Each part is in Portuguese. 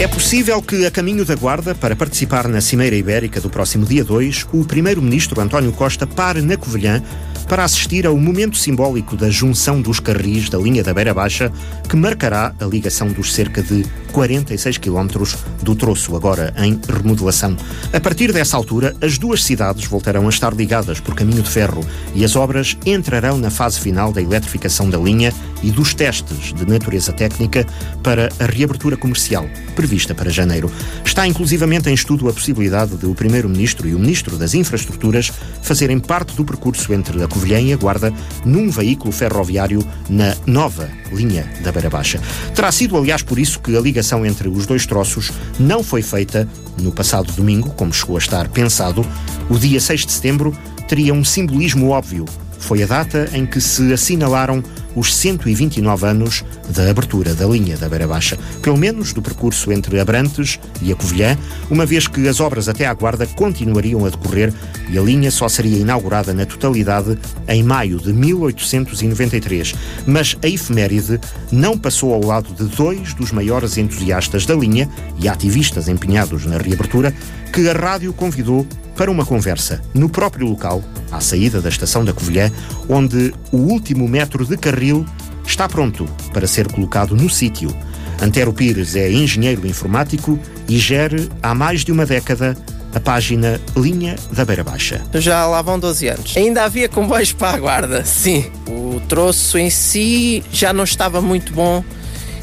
É possível que, a caminho da Guarda, para participar na Cimeira Ibérica do próximo dia 2, o Primeiro-Ministro António Costa pare na Covilhã para assistir ao momento simbólico da junção dos carris da linha da Beira Baixa, que marcará a ligação dos cerca de 46 quilómetros do troço, agora em remodelação. A partir dessa altura, as duas cidades voltarão a estar ligadas por caminho de ferro e as obras entrarão na fase final da eletrificação da linha e dos testes de natureza técnica para a reabertura comercial, prevista para janeiro. Está inclusivamente em estudo a possibilidade de o Primeiro-Ministro e o Ministro das Infraestruturas fazerem parte do percurso entre a Covilhã e a Guarda num veículo ferroviário na nova linha da Beira Baixa. Terá sido, aliás, por isso que a ligação entre os dois troços não foi feita no passado domingo, como chegou a estar pensado. O dia 6 de setembro teria um simbolismo óbvio. Foi a data em que se assinalaram os 129 anos da abertura da linha da Beira Baixa, pelo menos do percurso entre Abrantes e a Covilhã, uma vez que as obras até à Guarda continuariam a decorrer e a linha só seria inaugurada na totalidade em maio de 1893. Mas a efeméride não passou ao lado de dois dos maiores entusiastas da linha e ativistas empenhados na reabertura, que a rádio convidou para uma conversa no próprio local, à saída da estação da Covilhã, onde o último metro de carril está pronto para ser colocado no sítio. Antero Pires é engenheiro informático e gere há mais de uma década a página Linha da Beira Baixa. Já lá vão 12 anos. Ainda havia comboios para a guarda, sim. O troço em si já não estava muito bom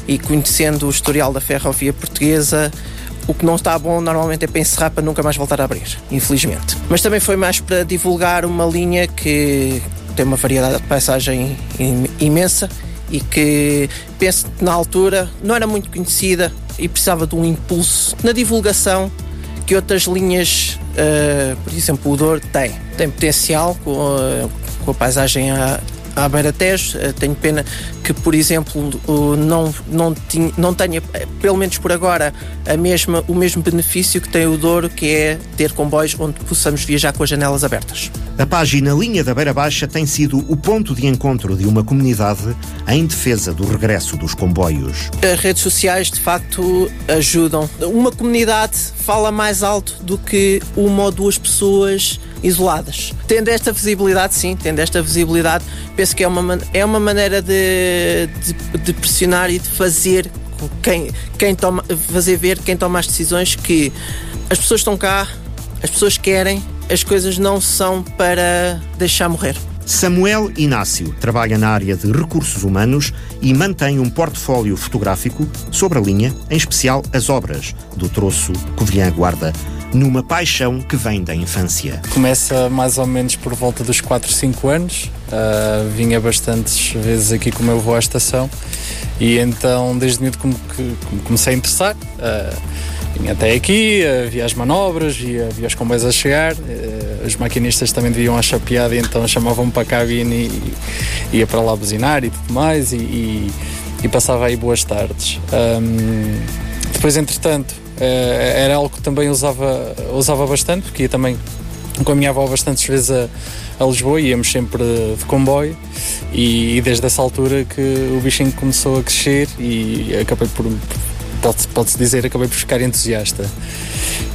e conhecendo o historial da ferrovia portuguesa, o que não está bom normalmente é para encerrar para nunca mais voltar a abrir, infelizmente. Mas também foi mais para divulgar uma linha que tem uma variedade de paisagem imensa e que penso que na altura não era muito conhecida e precisava de um impulso na divulgação que outras linhas, uh, por exemplo, o Douro tem. Tem potencial com a, com a paisagem a, à beira Tejo. Eh, tenho pena que, por exemplo, não, não, tinha, não tenha, eh, pelo menos por agora, a mesma, o mesmo benefício que tem o Douro, que é ter comboios onde possamos viajar com as janelas abertas. A página Linha da Beira Baixa tem sido o ponto de encontro de uma comunidade em defesa do regresso dos comboios. As redes sociais, de facto, ajudam. Uma comunidade fala mais alto do que uma ou duas pessoas isoladas. Tendo esta visibilidade, sim, tendo esta visibilidade, penso que é uma, é uma maneira de, de, de pressionar e de fazer quem, quem toma, fazer ver quem toma as decisões que as pessoas estão cá, as pessoas querem, as coisas não são para deixar morrer. Samuel Inácio trabalha na área de recursos humanos e mantém um portfólio fotográfico sobre a linha, em especial as obras do troço Covilhã Guarda numa paixão que vem da infância. Começa mais ou menos por volta dos 4, 5 anos. Uh, vinha bastantes vezes aqui com o meu avô à estação e então desde muito como que comecei a interessar. Uh, vinha até aqui, uh, via as manobras, via, via os comboios a chegar. Uh, os maquinistas também deviam a chapeada e então chamavam-me para a cabine e, ia para lá buzinar e tudo mais e, e, e passava aí boas tardes. Um, depois, entretanto, eh, era algo que também usava, usava bastante, porque ia também com a minha avó bastantes vezes a, a Lisboa, íamos sempre de comboio e, e, desde essa altura que o bichinho começou a crescer e acabei por, pode-se pode dizer, acabei por ficar entusiasta.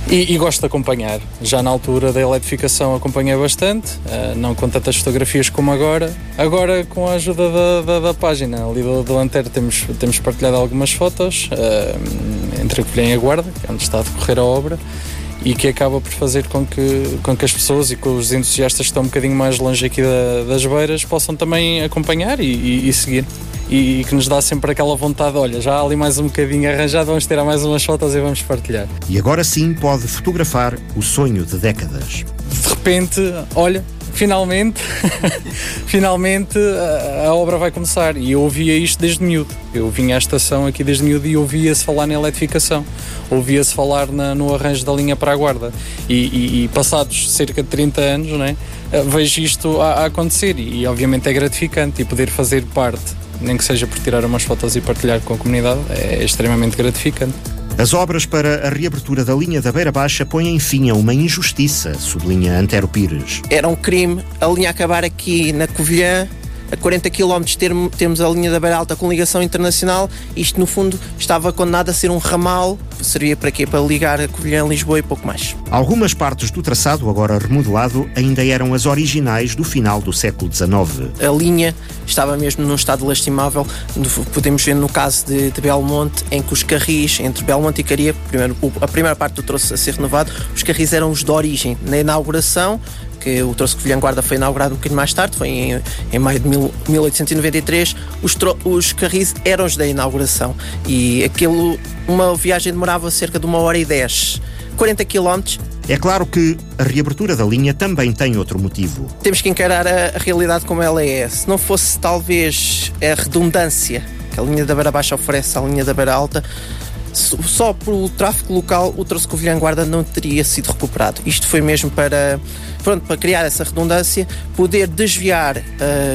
E, e, gosto de acompanhar. Já na altura da eletrificação acompanhei bastante, uh, não com tantas fotografias como agora. Agora, com a ajuda da, da, da página ali do, do Antero, temos, temos partilhado algumas fotos uh, entre a Colhem e a Guarda, que é onde está a decorrer a obra, e que acaba por fazer com que, com que as pessoas e com os entusiastas que estão um bocadinho mais longe aqui da, das beiras possam também acompanhar e, e, e seguir e, e, que nos dá sempre aquela vontade, olha, já há ali mais um bocadinho arranjado, vamos tirar mais umas fotos e vamos partilhar. E agora sim pode fotografar o sonho de décadas. De repente, olha, finalmente, finalmente a, obra vai começar. E eu ouvia isto desde miúdo. Eu vinha à estação aqui desde miúdo e ouvia-se falar na eletrificação. Ouvia-se falar na, no arranjo da linha para a guarda. E, e, e passados cerca de 30 anos, né, vejo isto a, a acontecer. E, e obviamente é gratificante e poder fazer parte nem que seja por tirar umas fotos e partilhar com a comunidade, é extremamente gratificante. As obras para a reabertura da linha da Beira Baixa põem fim a uma injustiça, sublinha Antero Pires. Era um crime a linha acabar aqui na Covilhã, a 40 km ter, temos a linha da Beira Alta com ligação internacional. Isto, no fundo, estava condenado a ser um ramal. Servia para quê? Para ligar a Covilhã, Lisboa e pouco mais. Algumas partes do traçado, agora remodelado, ainda eram as originais do final do século XIX. A linha estava mesmo num estado lastimável. Podemos ver no caso de, de Belmonte, em que os carris entre Belmonte e Caria, primeiro, a primeira parte do troço a ser renovado, os carris eram os de origem. Na inauguração, que o troço Covilhã Guarda foi inaugurado um bocadinho mais tarde, foi em, em maio de mil, 1893, os, os carris eram os da inauguração e aquilo, uma viagem demorava cerca de uma hora e dez. 40 km. É claro que a reabertura da linha também tem outro motivo. Temos que encarar a, a realidade como ela é. Se não fosse talvez a redundância que a linha da Beira Baixa oferece à linha da Beira Alta, só pelo tráfego local o troço Covilhã Guarda não teria sido recuperado. Isto foi mesmo para, pronto, para criar essa redundância, poder desviar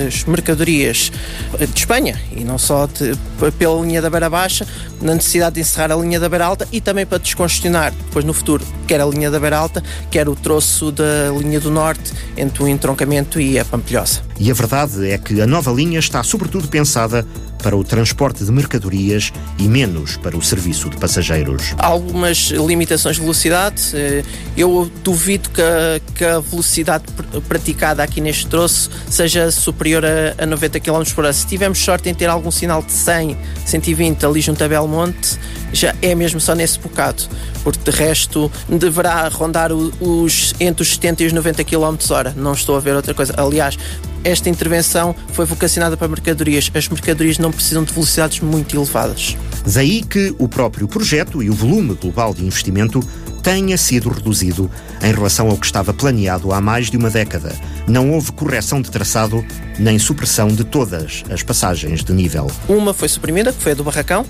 as mercadorias de Espanha e não só de, pela linha da Beira Baixa, na necessidade de encerrar a linha da Beira Alta e também para descongestionar depois no futuro quer a linha da Beira Alta, quer o troço da linha do Norte entre o entroncamento e a Pampilhosa. E a verdade é que a nova linha está sobretudo pensada para o transporte de mercadorias e menos para o serviço de passageiros. Há algumas limitações de velocidade. Eh, eu duvido que a, que a velocidade praticada aqui neste troço seja superior a, a 90 km por hora. Se tivermos sorte em ter algum sinal de 100, 120 ali junto a Belmonte, já é mesmo só nesse bocado, porque de resto deverá rondar os entre os 70 e os 90 km hora. Não estou a ver outra coisa. Aliás, esta intervenção foi vocacionada para mercadorias. As mercadorias não precisam de velocidades muito elevadas. Daí que o próprio projeto e o volume global de investimento tenha sido reduzido em relação ao que estava planeado há mais de uma década. Não houve correção de traçado nem supressão de todas as passagens de nível. Uma foi suprimida, que foi a do Barracão,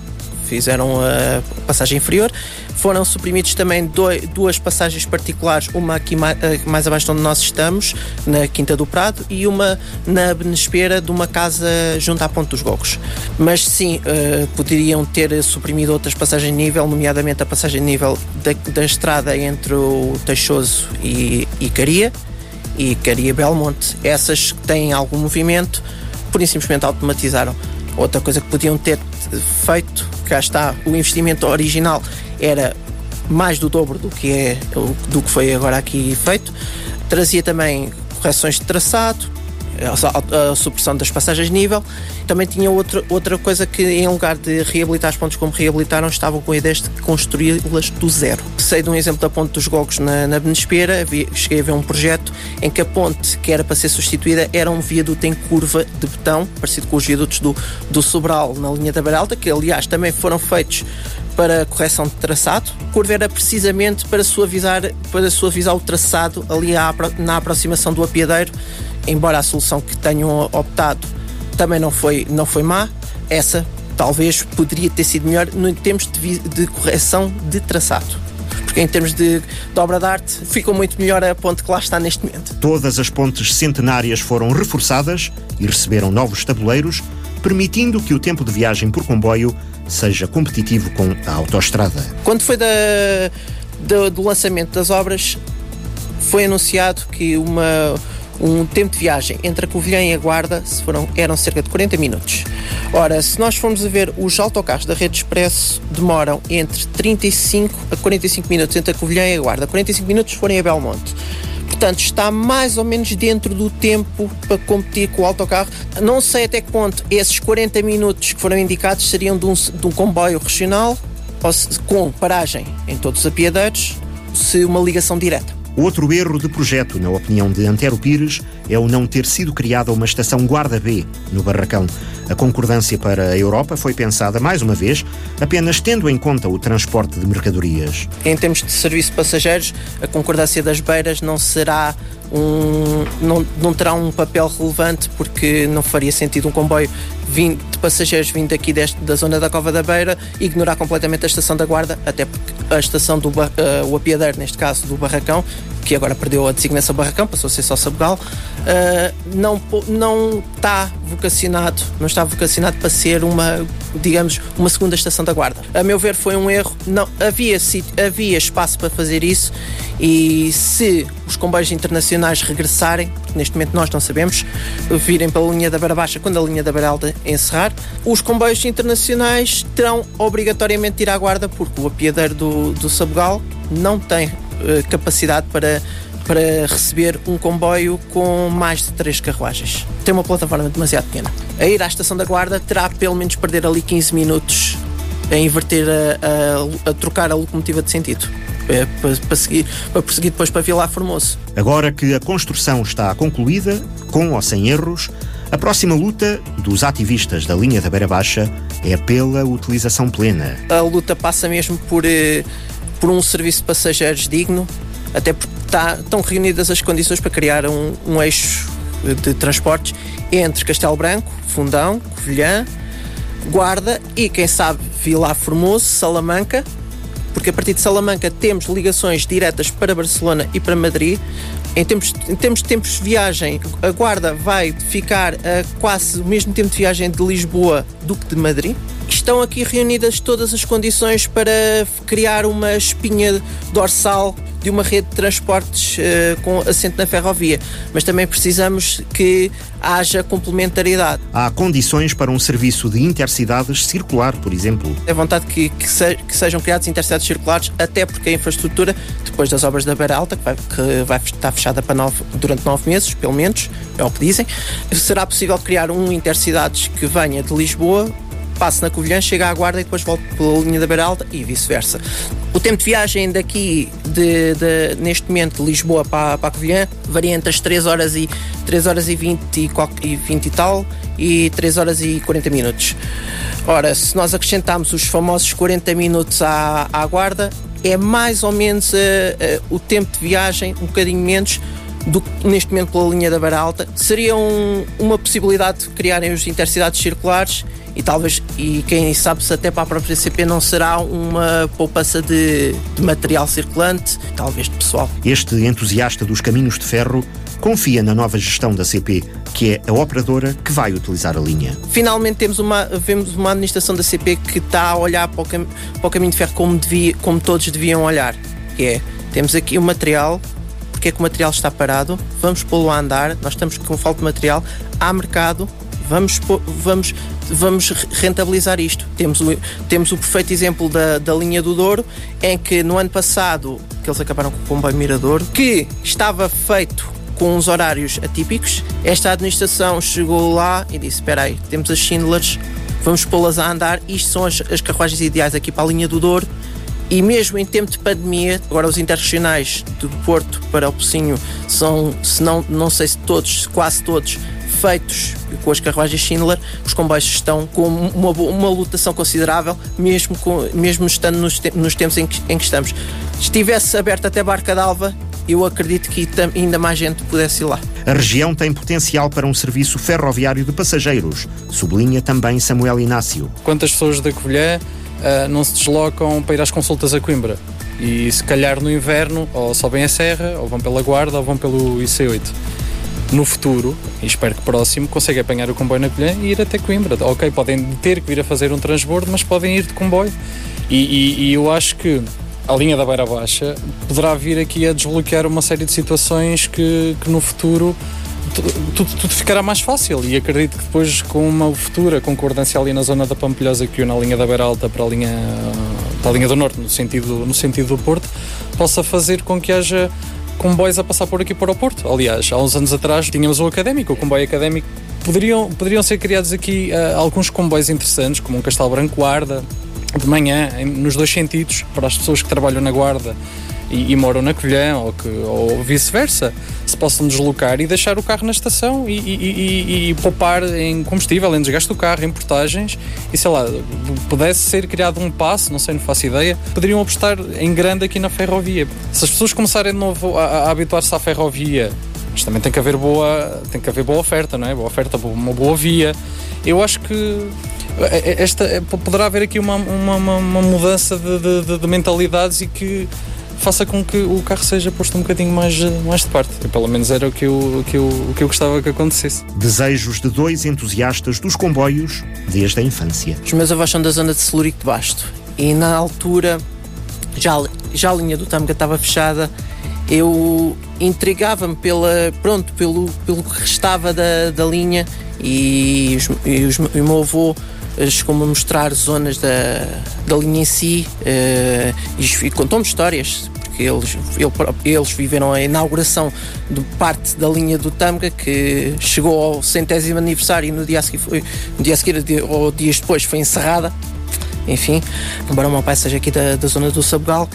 fizeram a passagem inferior. Foram suprimidos também dois, duas passagens particulares, uma aqui mais, eh, mais abaixo onde nós estamos, na Quinta do Prado, e uma na Benespera de uma casa junto à Ponte dos Gogos. Mas sim, uh, poderiam ter suprimido outras passagens de nível, nomeadamente a passagem de nível da, da estrada entre o Teixoso e, e Caria, e Caria Belmonte. Essas que têm algum movimento, por simplesmente automatizaram. Outra coisa que podiam ter feito, cá está, o investimento original era mais do dobro do que é do que foi agora aqui feito. Trazia também correções de traçado, a, supressão das passagens de nível. Também tinha outra, outra coisa que, em lugar de reabilitar os pontos como reabilitaram, estavam com a ideia de construí-las do zero. Sei de um exemplo da Ponte dos Gogos na, na Benespera, cheguei a ver um projeto em que a ponte que era para ser substituída era um viaduto em curva de betão, parecido com os viadutos do, do Sobral na linha da Beira Alta, que aliás também foram feitos para correção de traçado. A curva era precisamente para suavizar, para suavizar o traçado ali à, na aproximação do apiadeiro embora a solução que tenham optado também não foi, não foi má, essa talvez poderia ter sido melhor em termos de, de correção de traçado porque em termos de, de, obra de arte ficou muito melhor a ponte que lá está neste momento. Todas as pontes centenárias foram reforçadas e receberam novos tabuleiros, permitindo que o tempo de viagem por comboio seja competitivo com a autoestrada. Quando foi da, da, do lançamento das obras, foi anunciado que uma um tempo de viagem entre a Covilhã e a Guarda foram, eram cerca de 40 minutos. Ora, se nós formos a ver os autocarros da rede expresso demoram entre 35 a 45 minutos entre a Covilhã e a Guarda. 45 minutos forem a Belmonte. Portanto, está mais ou menos dentro do tempo para competir com o autocarro. Não sei até que ponto esses 40 minutos que foram indicados seriam de um, de um comboio regional se, com paragem em todos os apiadeiros, se uma ligação direta. Outro erro de projeto, na opinião de Antero Pires, é o não ter sido criada uma estação guarda-B no Barracão. A concordância para a Europa foi pensada, mais uma vez, apenas tendo em conta o transporte de mercadorias. Em termos de serviço de passageiros, a concordância das beiras não será um, não, não terá um papel relevante porque não faria sentido um comboio de passageiros vindo aqui deste, da zona da Cova da Beira ignorar completamente a estação da Guarda, até porque a estação do uh, o apiadeiro, neste caso do Barracão, que agora perdeu a designação Barracão, passou a ser só Sabugal, uh, não, não está vocacionado, não está vocacionado para ser uma, digamos, uma segunda estação da Guarda. A meu ver foi um erro, não, havia, havia espaço para fazer isso e se os comboios internacionais regressarem, neste momento nós não sabemos, virem pela linha da Beira Baixa quando a linha da Beira Alta encerrar, os comboios internacionais terão obrigatoriamente de ir à Guarda porque o apiadeiro do, do Sabugal não tem capacidade para para receber um comboio com mais de três carruagens. Tem uma plataforma demasiado pequena. A ir à estação da Guarda terá pelo menos perder ali 15 minutos a inverter, a, a, a trocar a locomotiva de sentido. É, para, para, seguir, para prosseguir depois para Vila Formoso. Agora que a construção está concluída, com ou sem erros, a próxima luta dos ativistas da linha da Beira Baixa é pela utilização plena. A luta passa mesmo por, eh, por um serviço de passageiros digno, até porque está, estão reunidas as condições para criar um, um eixo de transportes entre Castelo Branco, Fundão, Covilhã, Guarda e, quem sabe, Vila Formoso, Salamanca, porque a partir de Salamanca temos ligações diretas para Barcelona e para Madrid. Em termos, em termos de tempos de viagem, a Guarda vai ficar a quase o mesmo tempo de viagem de Lisboa do que de Madrid. Estão aqui reunidas todas as condições para criar uma espinha dorsal de uma rede de transportes uh, com assento na ferrovia, mas também precisamos que haja complementariedade. Há condições para um serviço de intercidades circular, por exemplo? É vontade que, que, se, que sejam criados intercidades circulares, até porque a infraestrutura, depois das obras da Beira Alta, que vai, que vai estar fechada para nove, durante nove meses, pelo menos, é o que dizem, será possível criar um intercidades que venha de Lisboa passe na Covilhã, chega à Guarda e depois volta pela linha da Beira Alta e vice-versa. O tempo de viagem daqui, de, de, neste momento, de Lisboa para, para a Covilhã, varia entre as 3 horas e, 3 horas e 20 e, e 20 e tal e 3 horas e 40 minutos. Ora, se nós acrescentarmos os famosos 40 minutos à, à Guarda, é mais ou menos uh, uh, o tempo de viagem, um bocadinho menos, do que neste momento pela linha da Beira Alta. Seria um, uma possibilidade de criarem os intercidades circulares e talvez, e quem sabe se até para a própria CP não será uma poupança de, de material circulante, talvez de pessoal. Este entusiasta dos caminhos de ferro confia na nova gestão da CP, que é a operadora que vai utilizar a linha. Finalmente temos uma, vemos uma administração da CP que está a olhar para o, cam para o caminho de ferro como, devia, como todos deviam olhar, que é, temos aqui o material, porque é que o material está parado, vamos pô-lo a andar, nós estamos com falta de material, há mercado, vamos, vamos, vamos rentabilizar isto. Temos o, temos o perfeito exemplo da, da linha do Douro, em que no ano passado, que eles acabaram com o comboio Mirador, que estava feito com uns horários atípicos, esta administração chegou lá e disse, espera aí, temos as Schindlers, vamos pô-las a andar, isto são as, as carruagens ideais aqui para a linha do Douro, e mesmo em tempo de pandemia, agora os interregionais do Porto para o Pocinho são, se não, não sei se todos, quase todos, feitos com as carruagens Schindler, os comboios estão com uma, uma lotação considerável, mesmo, com, mesmo estando nos, nos tempos em que, em que estamos. Se estivesse aberto até Barca d'Alva, eu acredito que ainda mais gente pudesse ir lá. A região tem potencial para um serviço ferroviário de passageiros, sublinha também Samuel Inácio. Quantas pessoas da Covilhã não se deslocam para ir às consultas a Coimbra? E se calhar no inverno, ou sobem a serra, ou vão pela Guarda, ou vão pelo IC8 no futuro, e espero que próximo, consegue apanhar o comboio na Colhã e ir até Coimbra. Ok, podem ter que vir a fazer um transbordo, mas podem ir de comboio. E, e, e eu acho que a linha da Beira Baixa poderá vir aqui a desbloquear uma série de situações que, que no futuro tudo, tudo, ficará mais fácil e acredito que depois com uma futura concordância ali na zona da Pampilhosa que une a linha da Beira Alta para a linha, para a linha do Norte, no sentido, no sentido do Porto, possa fazer com que haja comboios a passar por aqui para o Porto. Aliás, há uns anos atrás tínhamos o académico, o comboio académico. Poderiam, poderiam ser criados aqui uh, alguns comboios interessantes, como um Castelo Branco Guarda, de manhã, nos dois sentidos, para as pessoas que trabalham na Guarda e, e moram na Colhã ou, ou vice-versa, se possam deslocar e deixar o carro na estação e, e, e, poupar em combustível, em desgaste do carro, em portagens e sei lá, pudesse ser criado um passo, não sei, não faço ideia, poderiam apostar em grande aqui na ferrovia. Se as pessoas começarem de novo a, a habituar-se à ferrovia, mas também tem que haver boa, tem que haver boa oferta, não é? Boa oferta, uma boa via. Eu acho que esta poderá haver aqui uma, uma, uma mudança de, de, de mentalidades e que faça com que o carro seja posto um bocadinho mais, mais de parte. E, pelo menos era o que, eu, o, que eu, o que eu gostava que acontecesse. Desejos de dois entusiastas dos comboios desde a infância. Os meus avós são da zona de Celurico de Basto e na altura já, já a linha do Tâmega estava fechada eu intrigava-me pela, pronto, pelo, pelo que restava da, da linha e, os, e, os, e o meu avô chegou-me a mostrar zonas da, da linha em si uh, e, contou-me histórias porque eles, ele, eles viveram a inauguração de parte da linha do Tâmega que chegou ao centésimo aniversário e no dia a seguir, foi, no dia a seguir ou dias depois foi encerrada. Enfim, embora o meu pai seja aqui da, da zona do Sabugal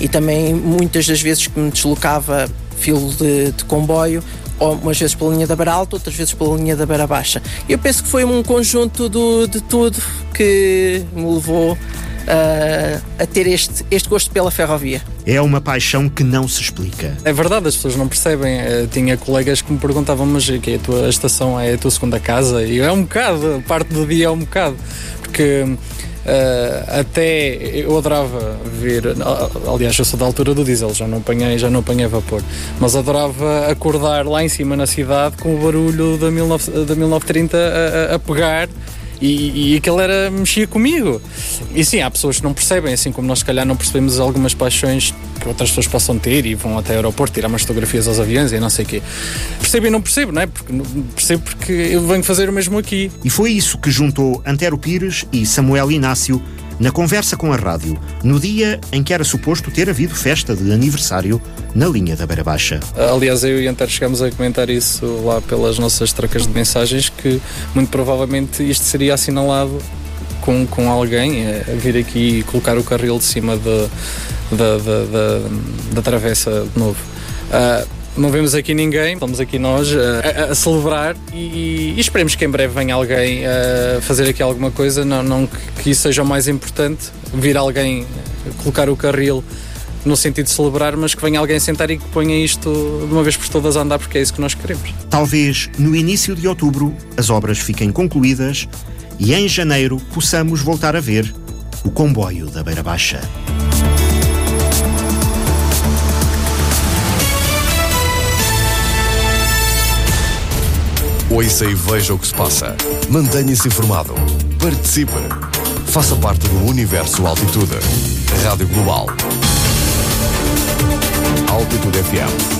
e também muitas das vezes que me deslocava filo de, de comboio umas vezes pela linha da Beira Alta, outras vezes pela linha da Beira Baixa. Eu penso que foi um conjunto do, de tudo que me levou uh, a ter este, este gosto pela ferrovia. É uma paixão que não se explica. É verdade, as pessoas não percebem. Eu eh, tinha colegas que me perguntavam, mas que é a tua estação é a tua segunda casa? E é um bocado, parte do dia é um bocado. Porque Uh, até eu adorava ver, aliás, eu sou da altura do diesel, já não apanhei, já não apanhei vapor, mas adorava acordar lá em cima na cidade com o barulho da, 19, da 1930 a, a, a pegar e, e aquilo era, mexia comigo. E sim, há pessoas que não percebem, assim como nós, se calhar, não percebemos algumas paixões que outras pessoas possam ter e vão até o aeroporto tirar umas fotografias aos aviões e não sei o quê. Percebo e não percebo, não é? Porque, percebo porque eu venho fazer o mesmo aqui. E foi isso que juntou Antero Pires e Samuel Inácio na conversa com a rádio, no dia em que era suposto ter havido festa de aniversário na linha da Beira Baixa. Aliás, eu e Antero chegamos a comentar isso lá pelas nossas trocas de mensagens, que muito provavelmente isto seria assinalado com, com alguém a vir aqui e colocar o carril de cima da, da, da, da, da travessa de novo. Uh, não vemos aqui ninguém, estamos aqui nós uh, a, a, celebrar e, e, esperemos que em breve venha alguém a uh, fazer aqui alguma coisa, não, não que, isso seja o mais importante, vir alguém colocar o carril no sentido de celebrar, mas que venha alguém sentar e que ponha isto de uma vez por todas a andar, porque é isso que nós queremos. Talvez no início de outubro as obras fiquem concluídas e em janeiro possamos voltar a ver o comboio da Beira Baixa. Ouça e veja o que se passa. Mantenha-se informado. Participe. Faça parte do universo Altitude. Rádio Global. Altitude FM